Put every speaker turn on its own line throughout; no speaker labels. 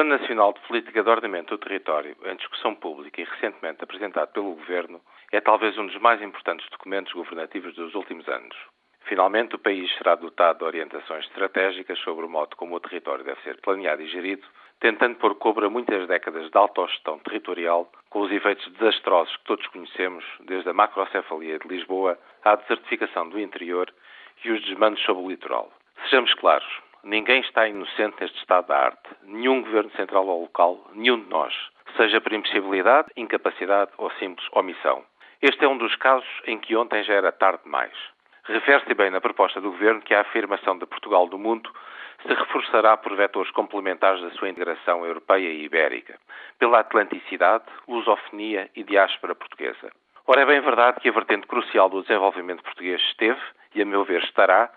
Plano Nacional de Política de Ordenamento do Território, em discussão pública e recentemente apresentado pelo Governo, é talvez um dos mais importantes documentos governativos dos últimos anos. Finalmente, o país será dotado de orientações estratégicas sobre o modo como o território deve ser planeado e gerido, tentando pôr cobra muitas décadas de autogestão territorial, com os efeitos desastrosos que todos conhecemos, desde a macrocefalia de Lisboa à desertificação do interior e os desmandos sobre o litoral. Sejamos claros, ninguém está inocente neste estado da arte. Nenhum governo central ou local, nenhum de nós, seja por impossibilidade, incapacidade ou simples omissão. Este é um dos casos em que ontem já era tarde demais. Refere-se bem na proposta do Governo que a afirmação de Portugal do mundo se reforçará por vetores complementares da sua integração europeia e ibérica, pela atlanticidade, lusofonia e diáspora portuguesa. Ora, é bem verdade que a vertente crucial do desenvolvimento português esteve, e a meu ver estará,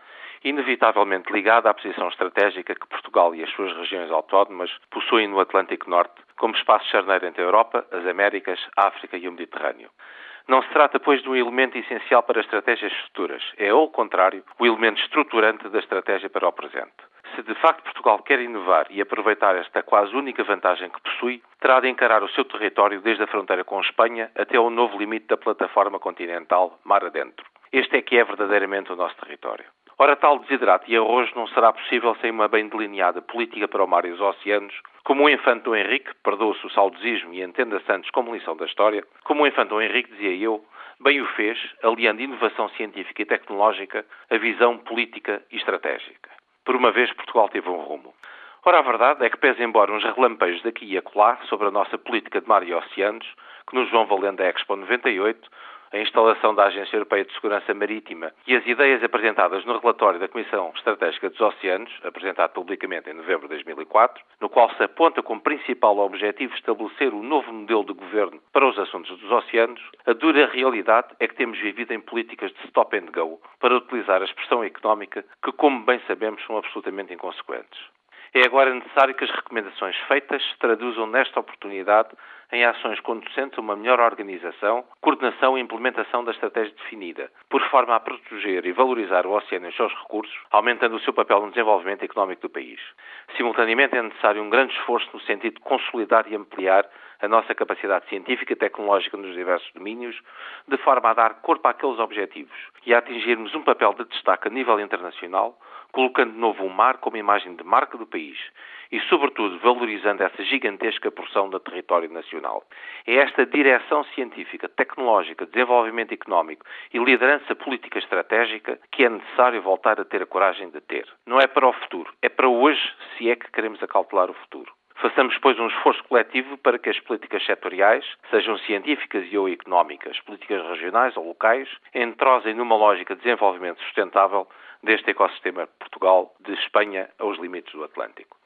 inevitavelmente ligada à posição estratégica que Portugal e as suas regiões autónomas possuem no Atlântico Norte, como espaço charneiro entre a Europa, as Américas, a África e o Mediterrâneo. Não se trata, pois, de um elemento essencial para estratégias futuras. É, ao contrário, o elemento estruturante da estratégia para o presente. Se de facto Portugal quer inovar e aproveitar esta quase única vantagem que possui, terá de encarar o seu território desde a fronteira com Espanha até ao novo limite da plataforma continental mar adentro. Este é que é verdadeiramente o nosso território. Ora, tal desidrato e arrojo não será possível sem uma bem delineada política para o mar e os oceanos, como o infante Dom Henrique, perdoa-se o saudosismo e entenda-se antes como lição da história, como o infante Dom Henrique, dizia eu, bem o fez, aliando inovação científica e tecnológica a visão política e estratégica. Por uma vez, Portugal teve um rumo. Ora, a verdade é que, pese embora uns relampejos daqui e acolá sobre a nossa política de mar e oceanos, que nos vão valendo a Expo 98, a instalação da Agência Europeia de Segurança Marítima e as ideias apresentadas no relatório da Comissão Estratégica dos Oceanos, apresentado publicamente em novembro de 2004, no qual se aponta como principal objetivo estabelecer o um novo modelo de governo para os assuntos dos oceanos, a dura realidade é que temos vivido em políticas de stop and go, para utilizar a expressão económica que, como bem sabemos, são absolutamente inconsequentes. É agora necessário que as recomendações feitas se traduzam nesta oportunidade em ações conducentes a uma melhor organização, coordenação e implementação da estratégia definida, por forma a proteger e valorizar o oceano e os seus recursos, aumentando o seu papel no desenvolvimento económico do país. Simultaneamente, é necessário um grande esforço no sentido de consolidar e ampliar a nossa capacidade científica e tecnológica nos diversos domínios, de forma a dar corpo àqueles objetivos e a atingirmos um papel de destaque a nível internacional, colocando de novo o mar como imagem de marca do país e, sobretudo, valorizando essa gigantesca porção do território nacional. É esta direção científica, tecnológica, desenvolvimento económico e liderança política estratégica que é necessário voltar a ter a coragem de ter. Não é para o futuro, é para hoje, se é que queremos acautelar o futuro. Façamos, pois, um esforço coletivo para que as políticas setoriais, sejam científicas e ou económicas, políticas regionais ou locais, entrosem numa lógica de desenvolvimento sustentável deste ecossistema Portugal, de Espanha aos limites do Atlântico.